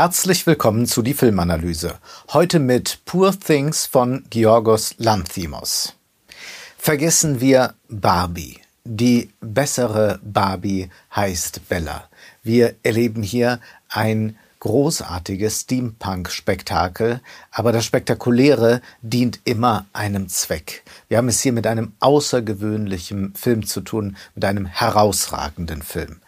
Herzlich willkommen zu die Filmanalyse. Heute mit Poor Things von Georgos Lanthimos. Vergessen wir Barbie. Die bessere Barbie heißt Bella. Wir erleben hier ein großartiges Steampunk-Spektakel, aber das Spektakuläre dient immer einem Zweck. Wir haben es hier mit einem außergewöhnlichen Film zu tun, mit einem herausragenden Film.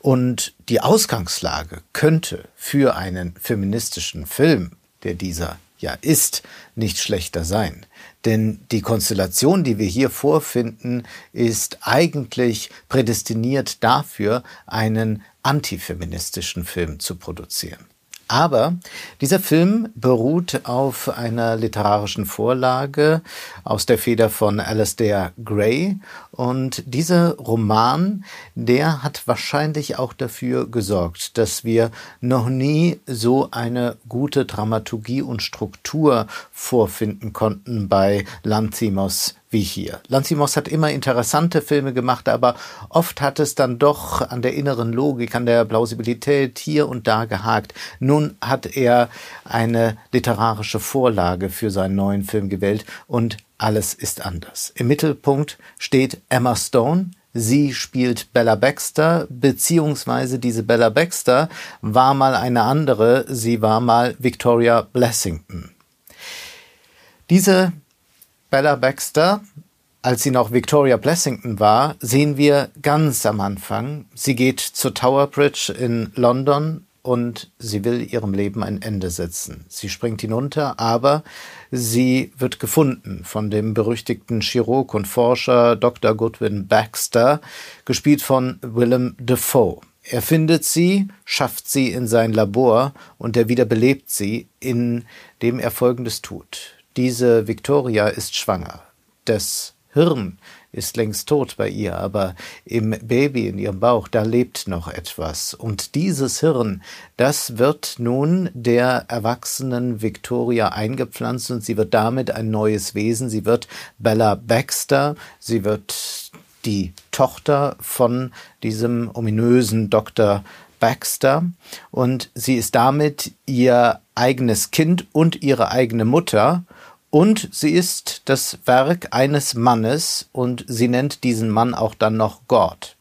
Und die Ausgangslage könnte für einen feministischen Film, der dieser ja ist, nicht schlechter sein. Denn die Konstellation, die wir hier vorfinden, ist eigentlich prädestiniert dafür, einen antifeministischen Film zu produzieren. Aber dieser Film beruht auf einer literarischen Vorlage aus der Feder von Alastair Gray. Und dieser Roman, der hat wahrscheinlich auch dafür gesorgt, dass wir noch nie so eine gute Dramaturgie und Struktur vorfinden konnten bei Lanthimos wie hier. Lanzimos hat immer interessante Filme gemacht, aber oft hat es dann doch an der inneren Logik, an der Plausibilität hier und da gehakt. Nun hat er eine literarische Vorlage für seinen neuen Film gewählt und alles ist anders. Im Mittelpunkt steht Emma Stone, Sie spielt Bella Baxter, beziehungsweise diese Bella Baxter war mal eine andere, sie war mal Victoria Blessington. Diese Bella Baxter, als sie noch Victoria Blessington war, sehen wir ganz am Anfang. Sie geht zur Tower Bridge in London und sie will ihrem Leben ein Ende setzen. Sie springt hinunter, aber sie wird gefunden von dem berüchtigten Chirurg und Forscher Dr. Goodwin Baxter, gespielt von Willem Dafoe. Er findet sie, schafft sie in sein Labor und er wiederbelebt sie, indem er Folgendes tut. Diese Victoria ist schwanger. Das Hirn ist längst tot bei ihr, aber im Baby in ihrem Bauch, da lebt noch etwas. Und dieses Hirn, das wird nun der erwachsenen Victoria eingepflanzt und sie wird damit ein neues Wesen. Sie wird Bella Baxter, sie wird die Tochter von diesem ominösen Dr. Baxter und sie ist damit ihr eigenes Kind und ihre eigene Mutter und sie ist das Werk eines Mannes und sie nennt diesen Mann auch dann noch Gott.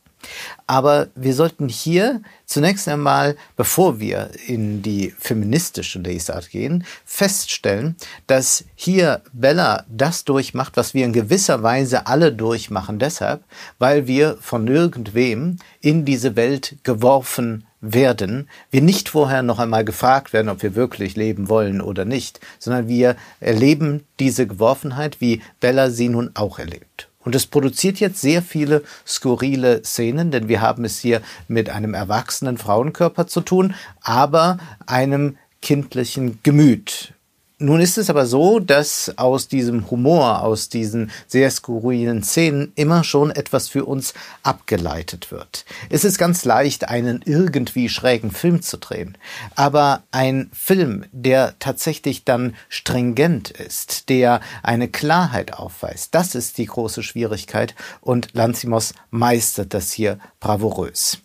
Aber wir sollten hier zunächst einmal, bevor wir in die feministische Lesart gehen, feststellen, dass hier Bella das durchmacht, was wir in gewisser Weise alle durchmachen, deshalb, weil wir von irgendwem in diese Welt geworfen werden, wir nicht vorher noch einmal gefragt werden, ob wir wirklich leben wollen oder nicht, sondern wir erleben diese Geworfenheit, wie Bella sie nun auch erlebt. Und es produziert jetzt sehr viele skurrile Szenen, denn wir haben es hier mit einem erwachsenen Frauenkörper zu tun, aber einem kindlichen Gemüt. Nun ist es aber so, dass aus diesem Humor, aus diesen sehr skurrilen Szenen immer schon etwas für uns abgeleitet wird. Es ist ganz leicht, einen irgendwie schrägen Film zu drehen, aber ein Film, der tatsächlich dann stringent ist, der eine Klarheit aufweist, das ist die große Schwierigkeit und Lanzimos meistert das hier bravourös.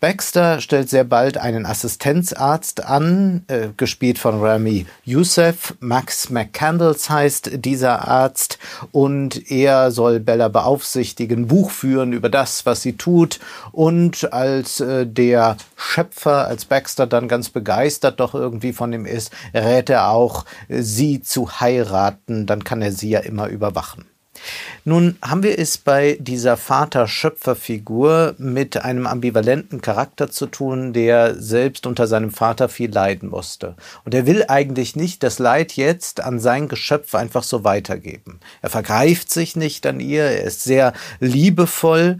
Baxter stellt sehr bald einen Assistenzarzt an, äh, gespielt von Rami Youssef. Max McCandles heißt dieser Arzt und er soll Bella beaufsichtigen, Buch führen über das, was sie tut und als äh, der Schöpfer, als Baxter dann ganz begeistert doch irgendwie von ihm ist, rät er auch, sie zu heiraten, dann kann er sie ja immer überwachen. Nun haben wir es bei dieser Vater-Schöpfer-Figur mit einem ambivalenten Charakter zu tun, der selbst unter seinem Vater viel leiden musste. Und er will eigentlich nicht das Leid jetzt an sein Geschöpf einfach so weitergeben. Er vergreift sich nicht an ihr, er ist sehr liebevoll,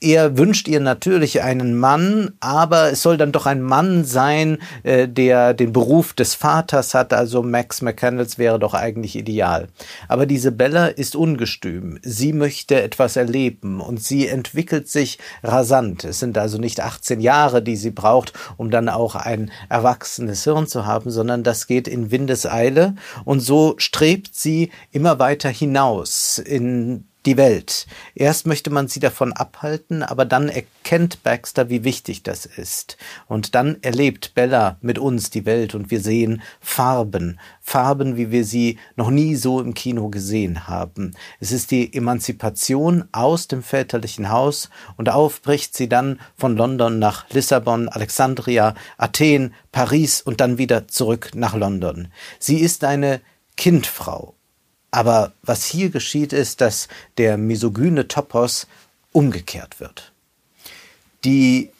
er wünscht ihr natürlich einen Mann, aber es soll dann doch ein Mann sein, äh, der den Beruf des Vaters hat. Also Max McCandles wäre doch eigentlich ideal. Aber diese Bella ist ungestüm. Sie möchte etwas erleben und sie entwickelt sich rasant. Es sind also nicht 18 Jahre, die sie braucht, um dann auch ein erwachsenes Hirn zu haben, sondern das geht in Windeseile und so strebt sie immer weiter hinaus in die Welt. Erst möchte man sie davon abhalten, aber dann erkennt Baxter, wie wichtig das ist. Und dann erlebt Bella mit uns die Welt und wir sehen Farben, Farben, wie wir sie noch nie so im Kino gesehen haben. Es ist die Emanzipation aus dem väterlichen Haus und aufbricht sie dann von London nach Lissabon, Alexandria, Athen, Paris und dann wieder zurück nach London. Sie ist eine Kindfrau aber was hier geschieht, ist, dass der misogyne Topos umgekehrt wird. Die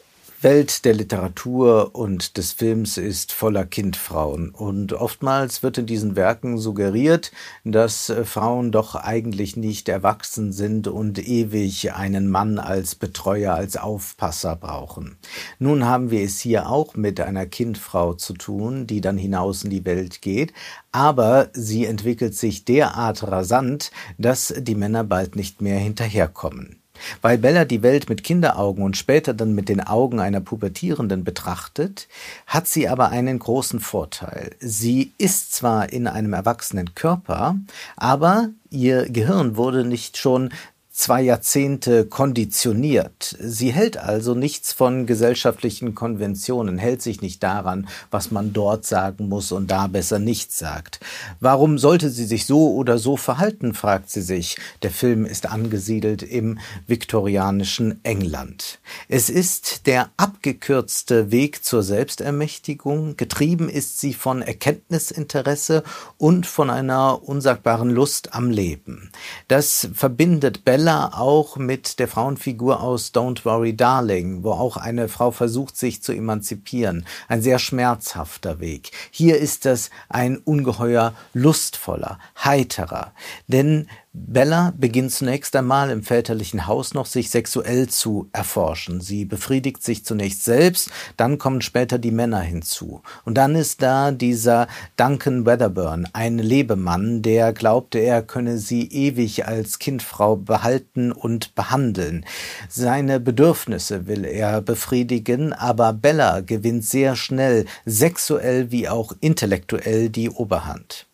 Welt der Literatur und des Films ist voller Kindfrauen und oftmals wird in diesen Werken suggeriert, dass äh, Frauen doch eigentlich nicht erwachsen sind und ewig einen Mann als Betreuer, als Aufpasser brauchen. Nun haben wir es hier auch mit einer Kindfrau zu tun, die dann hinaus in die Welt geht, aber sie entwickelt sich derart rasant, dass die Männer bald nicht mehr hinterherkommen. Weil Bella die Welt mit Kinderaugen und später dann mit den Augen einer Pubertierenden betrachtet, hat sie aber einen großen Vorteil. Sie ist zwar in einem erwachsenen Körper, aber ihr Gehirn wurde nicht schon zwei Jahrzehnte konditioniert. Sie hält also nichts von gesellschaftlichen Konventionen, hält sich nicht daran, was man dort sagen muss und da besser nichts sagt. Warum sollte sie sich so oder so verhalten, fragt sie sich. Der Film ist angesiedelt im viktorianischen England. Es ist der abgekürzte Weg zur Selbstermächtigung. Getrieben ist sie von Erkenntnisinteresse und von einer unsagbaren Lust am Leben. Das verbindet Bella Bella auch mit der Frauenfigur aus Don't Worry Darling, wo auch eine Frau versucht, sich zu emanzipieren. Ein sehr schmerzhafter Weg. Hier ist das ein ungeheuer lustvoller, heiterer. Denn Bella beginnt zunächst einmal im väterlichen Haus noch sich sexuell zu erforschen. Sie befriedigt sich zunächst selbst, dann kommen später die Männer hinzu. Und dann ist da dieser Duncan Weatherburn, ein Lebemann, der glaubte, er könne sie ewig als Kindfrau behalten und behandeln. Seine Bedürfnisse will er befriedigen, aber Bella gewinnt sehr schnell sexuell wie auch intellektuell die Oberhand.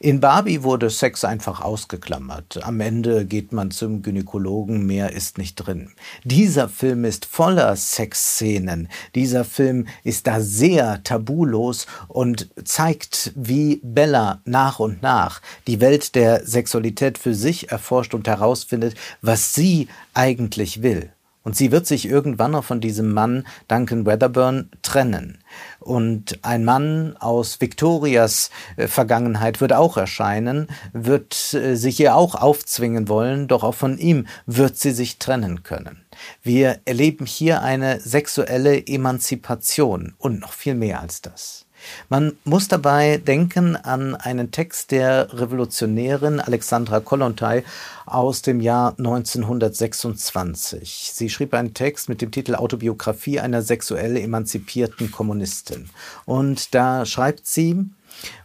In Barbie wurde Sex einfach ausgeklammert. Am Ende geht man zum Gynäkologen, mehr ist nicht drin. Dieser Film ist voller Sexszenen. Dieser Film ist da sehr tabulos und zeigt, wie Bella nach und nach die Welt der Sexualität für sich erforscht und herausfindet, was sie eigentlich will. Und sie wird sich irgendwann noch von diesem Mann Duncan Weatherburn trennen. Und ein Mann aus Victorias äh, Vergangenheit wird auch erscheinen, wird äh, sich ihr auch aufzwingen wollen, doch auch von ihm wird sie sich trennen können. Wir erleben hier eine sexuelle Emanzipation und noch viel mehr als das. Man muss dabei denken an einen Text der Revolutionärin Alexandra Kollontai aus dem Jahr 1926. Sie schrieb einen Text mit dem Titel Autobiografie einer sexuell emanzipierten Kommunistin. Und da schreibt sie,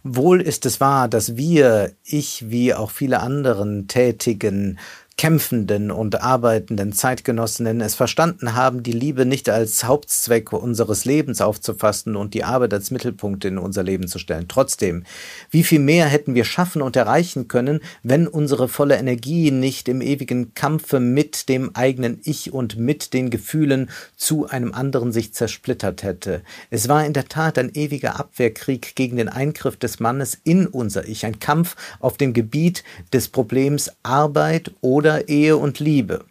Wohl ist es wahr, dass wir, ich wie auch viele anderen tätigen kämpfenden und arbeitenden Zeitgenossinnen es verstanden haben, die Liebe nicht als Hauptzweck unseres Lebens aufzufassen und die Arbeit als Mittelpunkt in unser Leben zu stellen. Trotzdem, wie viel mehr hätten wir schaffen und erreichen können, wenn unsere volle Energie nicht im ewigen Kampfe mit dem eigenen Ich und mit den Gefühlen zu einem anderen sich zersplittert hätte. Es war in der Tat ein ewiger Abwehrkrieg gegen den Eingriff des Mannes in unser Ich, ein Kampf auf dem Gebiet des Problems Arbeit oder oder Ehe und Liebe.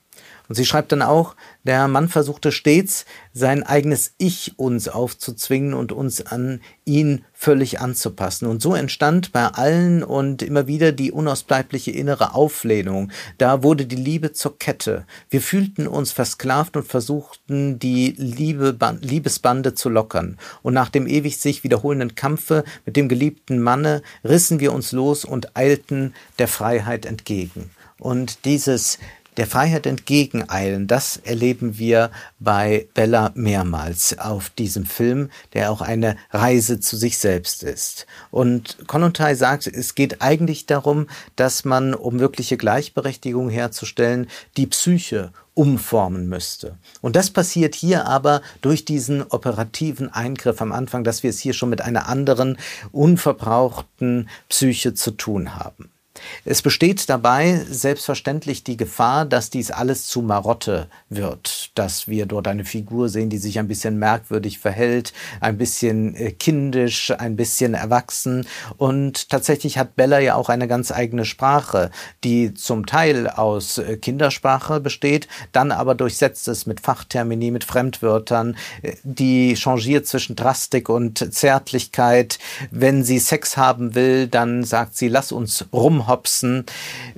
Und sie schreibt dann auch, der Mann versuchte stets, sein eigenes Ich uns aufzuzwingen und uns an ihn völlig anzupassen. Und so entstand bei allen und immer wieder die unausbleibliche innere Auflehnung. Da wurde die Liebe zur Kette. Wir fühlten uns versklavt und versuchten, die Liebe, Liebesbande zu lockern. Und nach dem ewig sich wiederholenden Kampfe mit dem geliebten Manne rissen wir uns los und eilten der Freiheit entgegen. Und dieses der Freiheit entgegeneilen, das erleben wir bei Bella mehrmals auf diesem Film, der auch eine Reise zu sich selbst ist. Und Kollontai sagt, es geht eigentlich darum, dass man, um wirkliche Gleichberechtigung herzustellen, die Psyche umformen müsste. Und das passiert hier aber durch diesen operativen Eingriff am Anfang, dass wir es hier schon mit einer anderen, unverbrauchten Psyche zu tun haben. Es besteht dabei selbstverständlich die Gefahr, dass dies alles zu Marotte wird, dass wir dort eine Figur sehen, die sich ein bisschen merkwürdig verhält, ein bisschen äh, kindisch, ein bisschen erwachsen. Und tatsächlich hat Bella ja auch eine ganz eigene Sprache, die zum Teil aus äh, Kindersprache besteht, dann aber durchsetzt es mit Fachtermini, mit Fremdwörtern, äh, die changiert zwischen Drastik und Zärtlichkeit. Wenn sie Sex haben will, dann sagt sie, lass uns rumhopsen.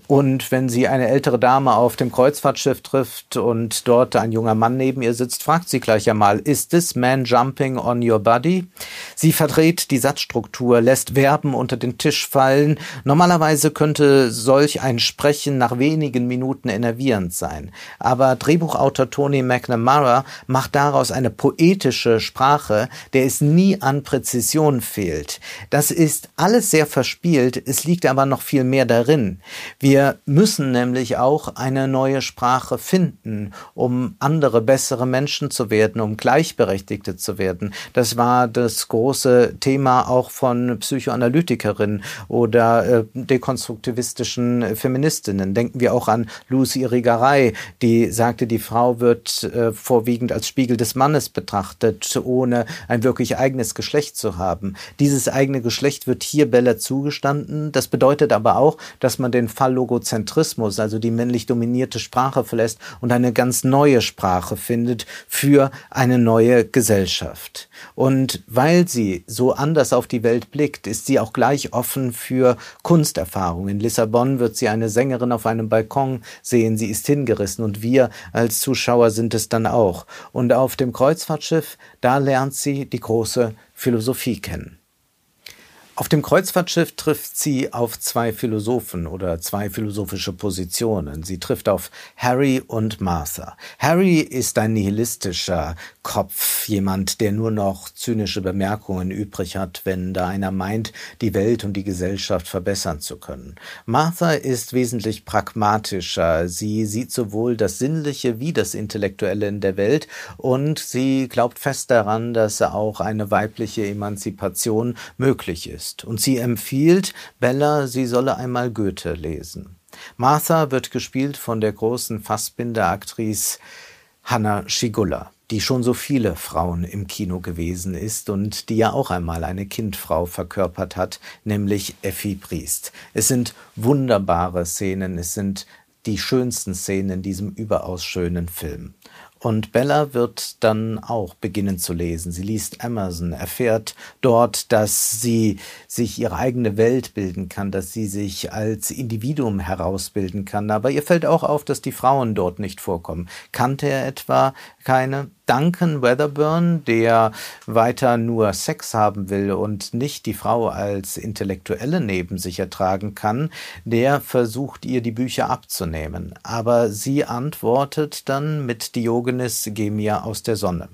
Und wenn sie eine ältere Dame auf dem Kreuzfahrtschiff trifft und dort ein junger Mann neben ihr sitzt, fragt sie gleich einmal, is this man jumping on your body? Sie verdreht die Satzstruktur, lässt Verben unter den Tisch fallen. Normalerweise könnte solch ein Sprechen nach wenigen Minuten enervierend sein. Aber Drehbuchautor Tony McNamara macht daraus eine poetische Sprache, der es nie an Präzision fehlt. Das ist alles sehr verspielt, es liegt aber noch viel mehr darin. Wir müssen nämlich auch eine neue Sprache finden, um andere, bessere Menschen zu werden, um Gleichberechtigte zu werden. Das war das große Thema auch von Psychoanalytikerinnen oder äh, dekonstruktivistischen Feministinnen. Denken wir auch an Lucy Irigaray, die sagte, die Frau wird äh, vorwiegend als Spiegel des Mannes betrachtet, ohne ein wirklich eigenes Geschlecht zu haben. Dieses eigene Geschlecht wird hier Bella zugestanden. Das bedeutet aber auch, dass man den Phallogozentrismus, also die männlich dominierte Sprache verlässt und eine ganz neue Sprache findet für eine neue Gesellschaft. Und weil sie so anders auf die Welt blickt, ist sie auch gleich offen für Kunsterfahrungen. In Lissabon wird sie eine Sängerin auf einem Balkon sehen, sie ist hingerissen und wir als Zuschauer sind es dann auch. Und auf dem Kreuzfahrtschiff, da lernt sie die große Philosophie kennen. Auf dem Kreuzfahrtschiff trifft sie auf zwei Philosophen oder zwei philosophische Positionen. Sie trifft auf Harry und Martha. Harry ist ein nihilistischer Kopf, jemand, der nur noch zynische Bemerkungen übrig hat, wenn da einer meint, die Welt und die Gesellschaft verbessern zu können. Martha ist wesentlich pragmatischer. Sie sieht sowohl das Sinnliche wie das Intellektuelle in der Welt und sie glaubt fest daran, dass auch eine weibliche Emanzipation möglich ist ist, und sie empfiehlt Bella, sie solle einmal Goethe lesen. Martha wird gespielt von der großen Fassbinder-Aktrice Hanna Schigulla, die schon so viele Frauen im Kino gewesen ist und die ja auch einmal eine Kindfrau verkörpert hat, nämlich Effi Priest. Es sind wunderbare Szenen, es sind die schönsten Szenen in diesem überaus schönen Film. Und Bella wird dann auch beginnen zu lesen. Sie liest Amazon, erfährt dort, dass sie sich ihre eigene Welt bilden kann, dass sie sich als Individuum herausbilden kann. Aber ihr fällt auch auf, dass die Frauen dort nicht vorkommen. Kannte er etwa keine? Duncan Weatherburn, der weiter nur Sex haben will und nicht die Frau als Intellektuelle neben sich ertragen kann, der versucht ihr die Bücher abzunehmen. Aber sie antwortet dann mit Diogenes Geh mir aus der Sonne.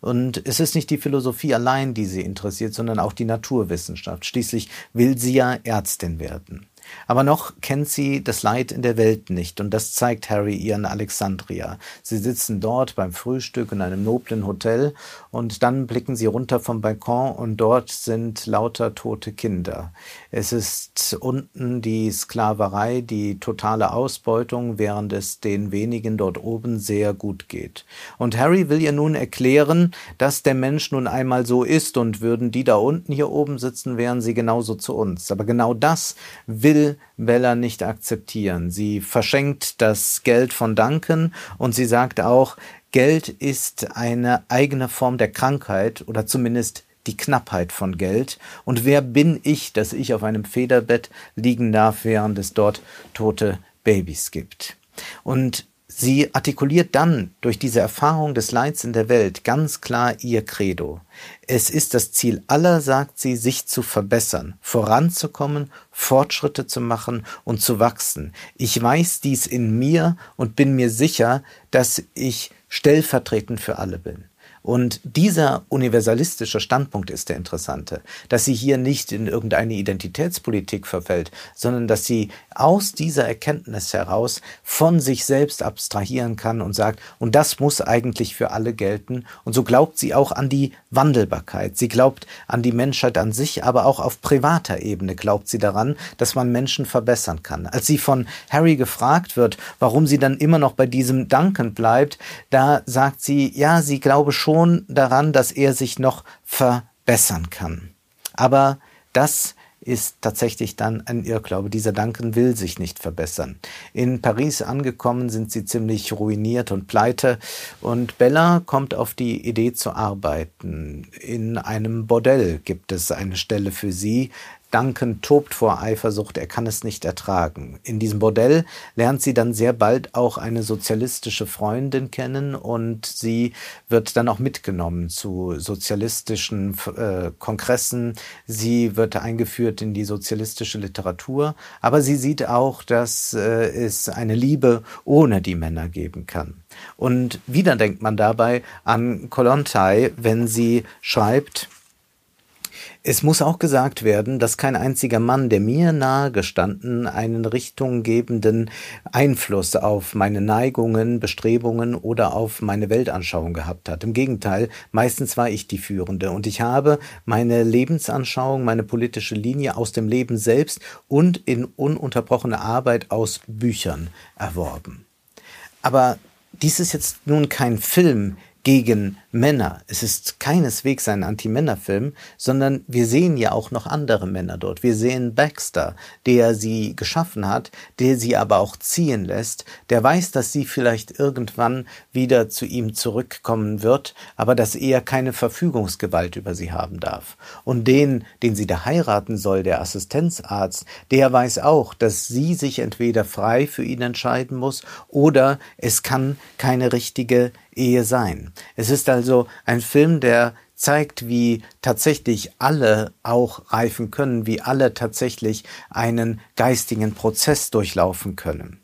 Und es ist nicht die Philosophie allein, die sie interessiert, sondern auch die Naturwissenschaft. Schließlich will sie ja Ärztin werden. Aber noch kennt sie das Leid in der Welt nicht, und das zeigt Harry ihr in Alexandria. Sie sitzen dort beim Frühstück in einem noblen Hotel, und dann blicken sie runter vom Balkon, und dort sind lauter tote Kinder. Es ist unten die Sklaverei, die totale Ausbeutung, während es den wenigen dort oben sehr gut geht. Und Harry will ihr nun erklären, dass der Mensch nun einmal so ist, und würden die da unten hier oben sitzen, wären sie genauso zu uns. Aber genau das will Bella nicht akzeptieren. Sie verschenkt das Geld von Duncan und sie sagt auch, Geld ist eine eigene Form der Krankheit oder zumindest die Knappheit von Geld. Und wer bin ich, dass ich auf einem Federbett liegen darf, während es dort tote Babys gibt? Und Sie artikuliert dann durch diese Erfahrung des Leids in der Welt ganz klar ihr Credo. Es ist das Ziel aller, sagt sie, sich zu verbessern, voranzukommen, Fortschritte zu machen und zu wachsen. Ich weiß dies in mir und bin mir sicher, dass ich stellvertretend für alle bin. Und dieser universalistische Standpunkt ist der interessante, dass sie hier nicht in irgendeine Identitätspolitik verfällt, sondern dass sie aus dieser Erkenntnis heraus von sich selbst abstrahieren kann und sagt, und das muss eigentlich für alle gelten. Und so glaubt sie auch an die Wandelbarkeit. Sie glaubt an die Menschheit an sich, aber auch auf privater Ebene glaubt sie daran, dass man Menschen verbessern kann. Als sie von Harry gefragt wird, warum sie dann immer noch bei diesem Duncan bleibt, da sagt sie, ja, sie glaube schon daran, dass er sich noch verbessern kann. Aber das ist tatsächlich dann ein Irrglaube. Dieser Duncan will sich nicht verbessern. In Paris angekommen sind sie ziemlich ruiniert und pleite und Bella kommt auf die Idee zu arbeiten. In einem Bordell gibt es eine Stelle für sie, Duncan tobt vor Eifersucht, er kann es nicht ertragen. In diesem Bordell lernt sie dann sehr bald auch eine sozialistische Freundin kennen und sie wird dann auch mitgenommen zu sozialistischen äh, Kongressen. Sie wird eingeführt in die sozialistische Literatur, aber sie sieht auch, dass äh, es eine Liebe ohne die Männer geben kann. Und wieder denkt man dabei an Kolontai, wenn sie schreibt, es muss auch gesagt werden, dass kein einziger Mann, der mir nahe gestanden, einen richtunggebenden Einfluss auf meine Neigungen, Bestrebungen oder auf meine Weltanschauung gehabt hat. Im Gegenteil, meistens war ich die Führende und ich habe meine Lebensanschauung, meine politische Linie aus dem Leben selbst und in ununterbrochener Arbeit aus Büchern erworben. Aber dies ist jetzt nun kein Film, gegen Männer. Es ist keineswegs ein Anti-Männer-Film, sondern wir sehen ja auch noch andere Männer dort. Wir sehen Baxter, der sie geschaffen hat, der sie aber auch ziehen lässt, der weiß, dass sie vielleicht irgendwann wieder zu ihm zurückkommen wird, aber dass er keine Verfügungsgewalt über sie haben darf. Und den, den sie da heiraten soll, der Assistenzarzt, der weiß auch, dass sie sich entweder frei für ihn entscheiden muss oder es kann keine richtige Ehe sein. Es ist also ein Film, der zeigt, wie tatsächlich alle auch reifen können, wie alle tatsächlich einen geistigen Prozess durchlaufen können.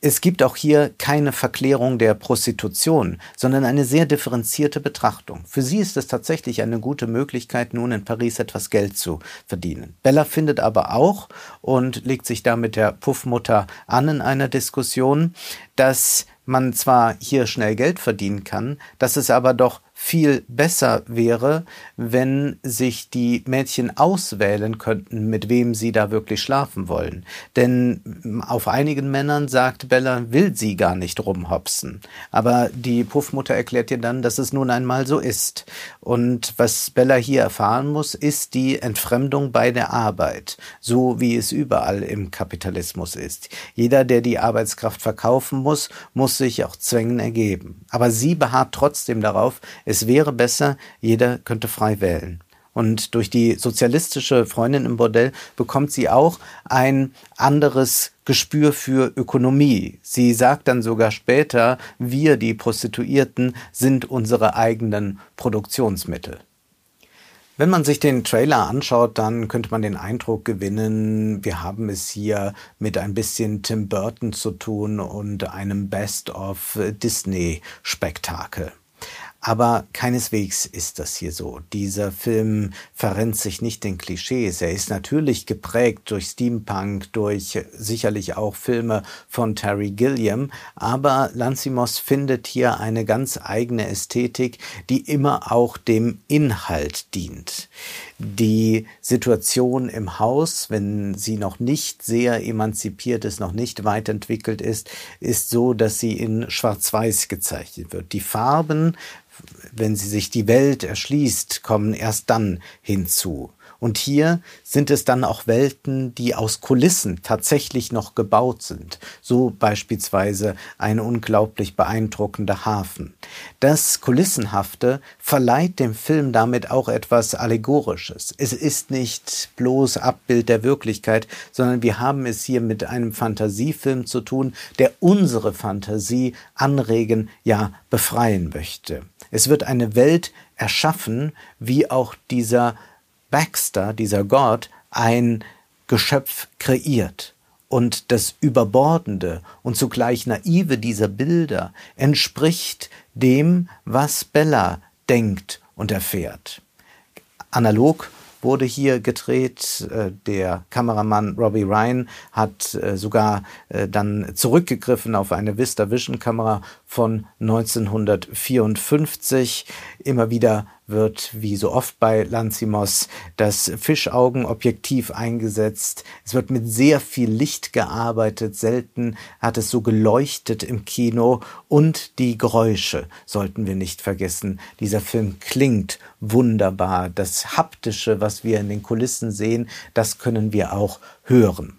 Es gibt auch hier keine Verklärung der Prostitution, sondern eine sehr differenzierte Betrachtung. Für sie ist es tatsächlich eine gute Möglichkeit, nun in Paris etwas Geld zu verdienen. Bella findet aber auch und legt sich da mit der Puffmutter an in einer Diskussion, dass man zwar hier schnell Geld verdienen kann, dass es aber doch viel besser wäre, wenn sich die Mädchen auswählen könnten, mit wem sie da wirklich schlafen wollen. Denn auf einigen Männern sagt Bella, will sie gar nicht rumhopsen. Aber die Puffmutter erklärt ihr dann, dass es nun einmal so ist. Und was Bella hier erfahren muss, ist die Entfremdung bei der Arbeit, so wie es überall im Kapitalismus ist. Jeder, der die Arbeitskraft verkaufen muss, muss sich auch Zwängen ergeben. Aber sie beharrt trotzdem darauf, es wäre besser, jeder könnte frei wählen. Und durch die sozialistische Freundin im Bordell bekommt sie auch ein anderes Gespür für Ökonomie. Sie sagt dann sogar später, wir, die Prostituierten, sind unsere eigenen Produktionsmittel. Wenn man sich den Trailer anschaut, dann könnte man den Eindruck gewinnen, wir haben es hier mit ein bisschen Tim Burton zu tun und einem Best-of Disney-Spektakel. Aber keineswegs ist das hier so. Dieser Film verrennt sich nicht den Klischees. Er ist natürlich geprägt durch Steampunk, durch sicherlich auch Filme von Terry Gilliam, aber Lanzimos findet hier eine ganz eigene Ästhetik, die immer auch dem Inhalt dient. Die Situation im Haus, wenn sie noch nicht sehr emanzipiert ist, noch nicht weit entwickelt ist, ist so, dass sie in Schwarz-Weiß gezeichnet wird. Die Farben wenn sie sich die Welt erschließt, kommen erst dann hinzu. Und hier sind es dann auch Welten, die aus Kulissen tatsächlich noch gebaut sind. So beispielsweise ein unglaublich beeindruckender Hafen. Das Kulissenhafte verleiht dem Film damit auch etwas Allegorisches. Es ist nicht bloß Abbild der Wirklichkeit, sondern wir haben es hier mit einem Fantasiefilm zu tun, der unsere Fantasie anregen, ja befreien möchte. Es wird eine Welt erschaffen, wie auch dieser Baxter, dieser Gott, ein Geschöpf kreiert. Und das Überbordende und zugleich naive dieser Bilder entspricht dem, was Bella denkt und erfährt. Analog wurde hier gedreht. Äh, der Kameramann Robbie Ryan hat äh, sogar äh, dann zurückgegriffen auf eine Vista Vision Kamera von 1954. Immer wieder wird, wie so oft bei Lanzimos, das Fischaugenobjektiv eingesetzt. Es wird mit sehr viel Licht gearbeitet. Selten hat es so geleuchtet im Kino. Und die Geräusche sollten wir nicht vergessen. Dieser Film klingt wunderbar. Das Haptische, was wir in den Kulissen sehen, das können wir auch hören.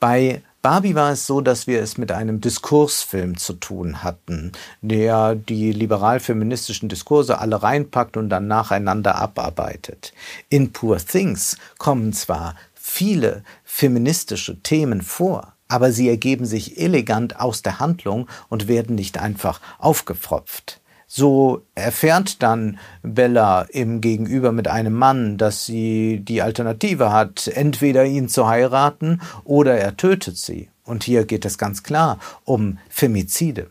Bei Barbie war es so, dass wir es mit einem Diskursfilm zu tun hatten, der die liberal-feministischen Diskurse alle reinpackt und dann nacheinander abarbeitet. In Poor Things kommen zwar viele feministische Themen vor, aber sie ergeben sich elegant aus der Handlung und werden nicht einfach aufgepfropft. So erfährt dann Bella im Gegenüber mit einem Mann, dass sie die Alternative hat, entweder ihn zu heiraten oder er tötet sie. Und hier geht es ganz klar um Femizide.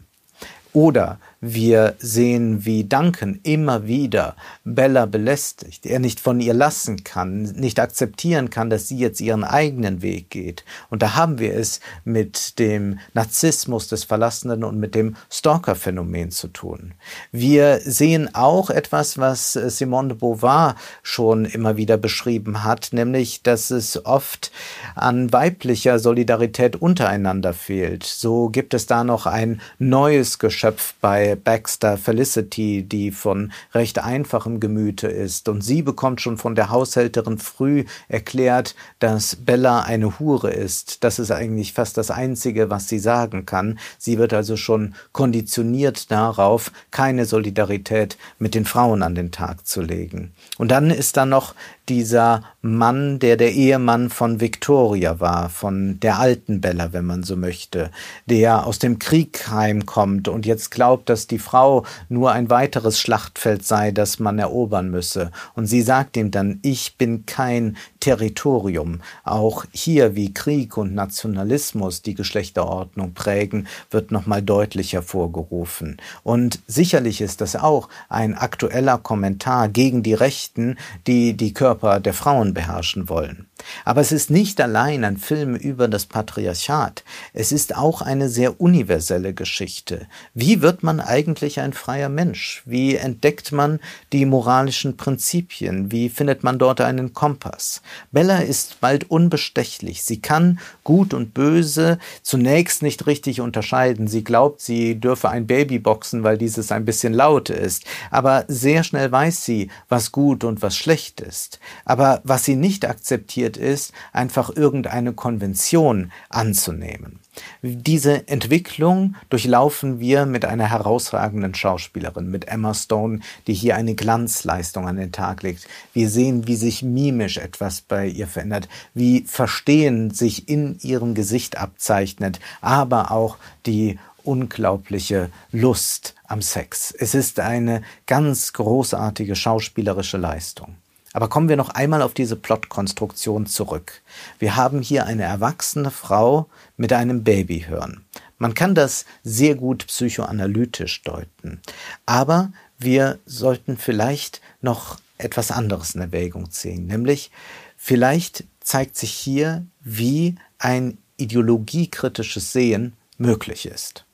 Oder wir sehen, wie Duncan immer wieder Bella belästigt, er nicht von ihr lassen kann, nicht akzeptieren kann, dass sie jetzt ihren eigenen Weg geht. Und da haben wir es mit dem Narzissmus des Verlassenen und mit dem Stalker-Phänomen zu tun. Wir sehen auch etwas, was Simone de Beauvoir schon immer wieder beschrieben hat, nämlich, dass es oft an weiblicher Solidarität untereinander fehlt. So gibt es da noch ein neues Geschöpf bei Baxter Felicity, die von recht einfachem Gemüte ist. Und sie bekommt schon von der Haushälterin früh erklärt, dass Bella eine Hure ist. Das ist eigentlich fast das Einzige, was sie sagen kann. Sie wird also schon konditioniert darauf, keine Solidarität mit den Frauen an den Tag zu legen. Und dann ist da noch dieser Mann, der der Ehemann von Victoria war, von der alten Bella, wenn man so möchte, der aus dem Krieg heimkommt und jetzt glaubt, dass die Frau nur ein weiteres Schlachtfeld sei, das man erobern müsse. Und sie sagt ihm dann, ich bin kein Territorium. Auch hier, wie Krieg und Nationalismus die Geschlechterordnung prägen, wird nochmal deutlich hervorgerufen. Und sicherlich ist das auch ein aktueller Kommentar gegen die Rechten, die die Körper der Frauen beherrschen wollen. Aber es ist nicht allein ein Film über das Patriarchat. Es ist auch eine sehr universelle Geschichte. Wie wird man eigentlich ein freier Mensch? Wie entdeckt man die moralischen Prinzipien? Wie findet man dort einen Kompass? Bella ist bald unbestechlich. Sie kann Gut und Böse zunächst nicht richtig unterscheiden. Sie glaubt, sie dürfe ein Baby boxen, weil dieses ein bisschen laut ist. Aber sehr schnell weiß sie, was gut und was schlecht ist. Aber was sie nicht akzeptiert, ist, einfach irgendeine Konvention anzunehmen. Diese Entwicklung durchlaufen wir mit einer herausragenden Schauspielerin, mit Emma Stone, die hier eine Glanzleistung an den Tag legt. Wir sehen, wie sich mimisch etwas bei ihr verändert, wie Verstehen sich in ihrem Gesicht abzeichnet, aber auch die unglaubliche Lust am Sex. Es ist eine ganz großartige schauspielerische Leistung. Aber kommen wir noch einmal auf diese Plotkonstruktion zurück. Wir haben hier eine erwachsene Frau mit einem Babyhirn. Man kann das sehr gut psychoanalytisch deuten. Aber wir sollten vielleicht noch etwas anderes in Erwägung ziehen, nämlich vielleicht zeigt sich hier, wie ein ideologiekritisches Sehen möglich ist.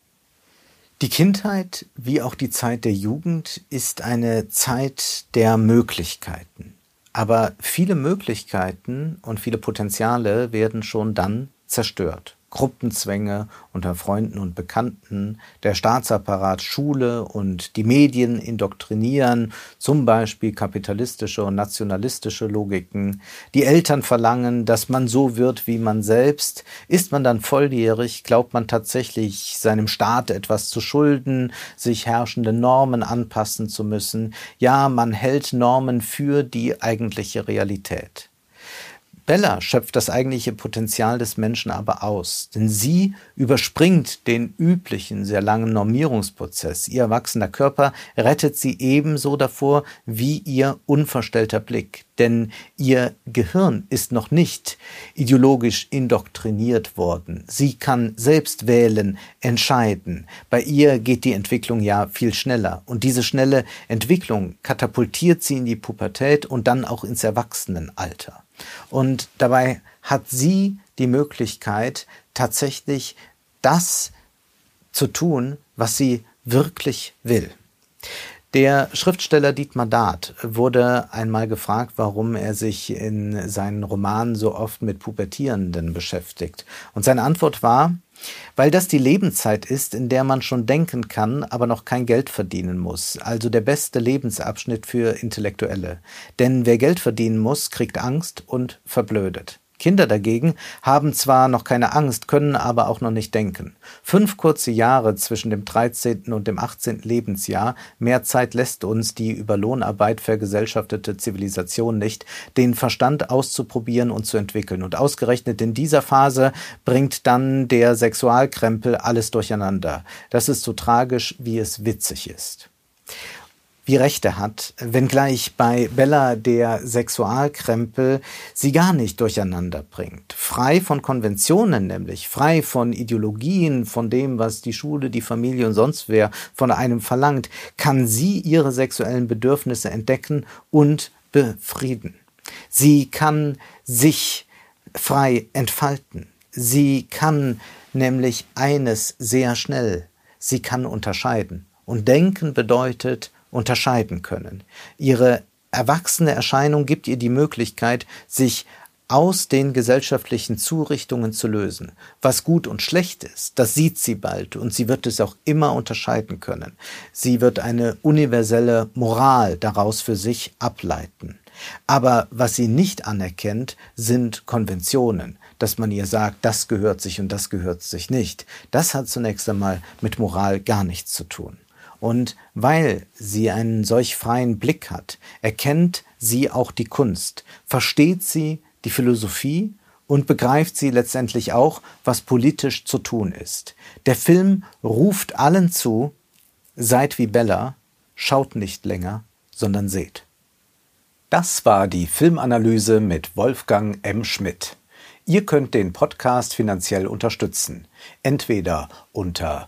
Die Kindheit wie auch die Zeit der Jugend ist eine Zeit der Möglichkeiten. Aber viele Möglichkeiten und viele Potenziale werden schon dann zerstört. Gruppenzwänge unter Freunden und Bekannten, der Staatsapparat, Schule und die Medien indoktrinieren, zum Beispiel kapitalistische und nationalistische Logiken. Die Eltern verlangen, dass man so wird wie man selbst. Ist man dann volljährig, glaubt man tatsächlich, seinem Staat etwas zu schulden, sich herrschende Normen anpassen zu müssen. Ja, man hält Normen für die eigentliche Realität. Bella schöpft das eigentliche Potenzial des Menschen aber aus, denn sie überspringt den üblichen, sehr langen Normierungsprozess. Ihr erwachsener Körper rettet sie ebenso davor wie ihr unverstellter Blick, denn ihr Gehirn ist noch nicht ideologisch indoktriniert worden. Sie kann selbst wählen, entscheiden. Bei ihr geht die Entwicklung ja viel schneller und diese schnelle Entwicklung katapultiert sie in die Pubertät und dann auch ins Erwachsenenalter. Und dabei hat sie die Möglichkeit, tatsächlich das zu tun, was sie wirklich will. Der Schriftsteller Dietmar Dart wurde einmal gefragt, warum er sich in seinen Romanen so oft mit Pubertierenden beschäftigt. Und seine Antwort war, weil das die Lebenszeit ist, in der man schon denken kann, aber noch kein Geld verdienen muss, also der beste Lebensabschnitt für Intellektuelle. Denn wer Geld verdienen muss, kriegt Angst und verblödet. Kinder dagegen haben zwar noch keine Angst, können aber auch noch nicht denken. Fünf kurze Jahre zwischen dem 13. und dem 18. Lebensjahr, mehr Zeit lässt uns die über Lohnarbeit vergesellschaftete Zivilisation nicht, den Verstand auszuprobieren und zu entwickeln. Und ausgerechnet in dieser Phase bringt dann der Sexualkrempel alles durcheinander. Das ist so tragisch, wie es witzig ist wie Rechte hat, wenngleich bei Bella der Sexualkrempel sie gar nicht durcheinander bringt. Frei von Konventionen nämlich, frei von Ideologien, von dem, was die Schule, die Familie und sonst wer von einem verlangt, kann sie ihre sexuellen Bedürfnisse entdecken und befrieden. Sie kann sich frei entfalten. Sie kann nämlich eines sehr schnell. Sie kann unterscheiden. Und denken bedeutet unterscheiden können. Ihre erwachsene Erscheinung gibt ihr die Möglichkeit, sich aus den gesellschaftlichen Zurichtungen zu lösen. Was gut und schlecht ist, das sieht sie bald und sie wird es auch immer unterscheiden können. Sie wird eine universelle Moral daraus für sich ableiten. Aber was sie nicht anerkennt, sind Konventionen, dass man ihr sagt, das gehört sich und das gehört sich nicht. Das hat zunächst einmal mit Moral gar nichts zu tun. Und weil sie einen solch freien Blick hat, erkennt sie auch die Kunst, versteht sie die Philosophie und begreift sie letztendlich auch, was politisch zu tun ist. Der Film ruft allen zu, seid wie Bella, schaut nicht länger, sondern seht. Das war die Filmanalyse mit Wolfgang M. Schmidt. Ihr könnt den Podcast finanziell unterstützen, entweder unter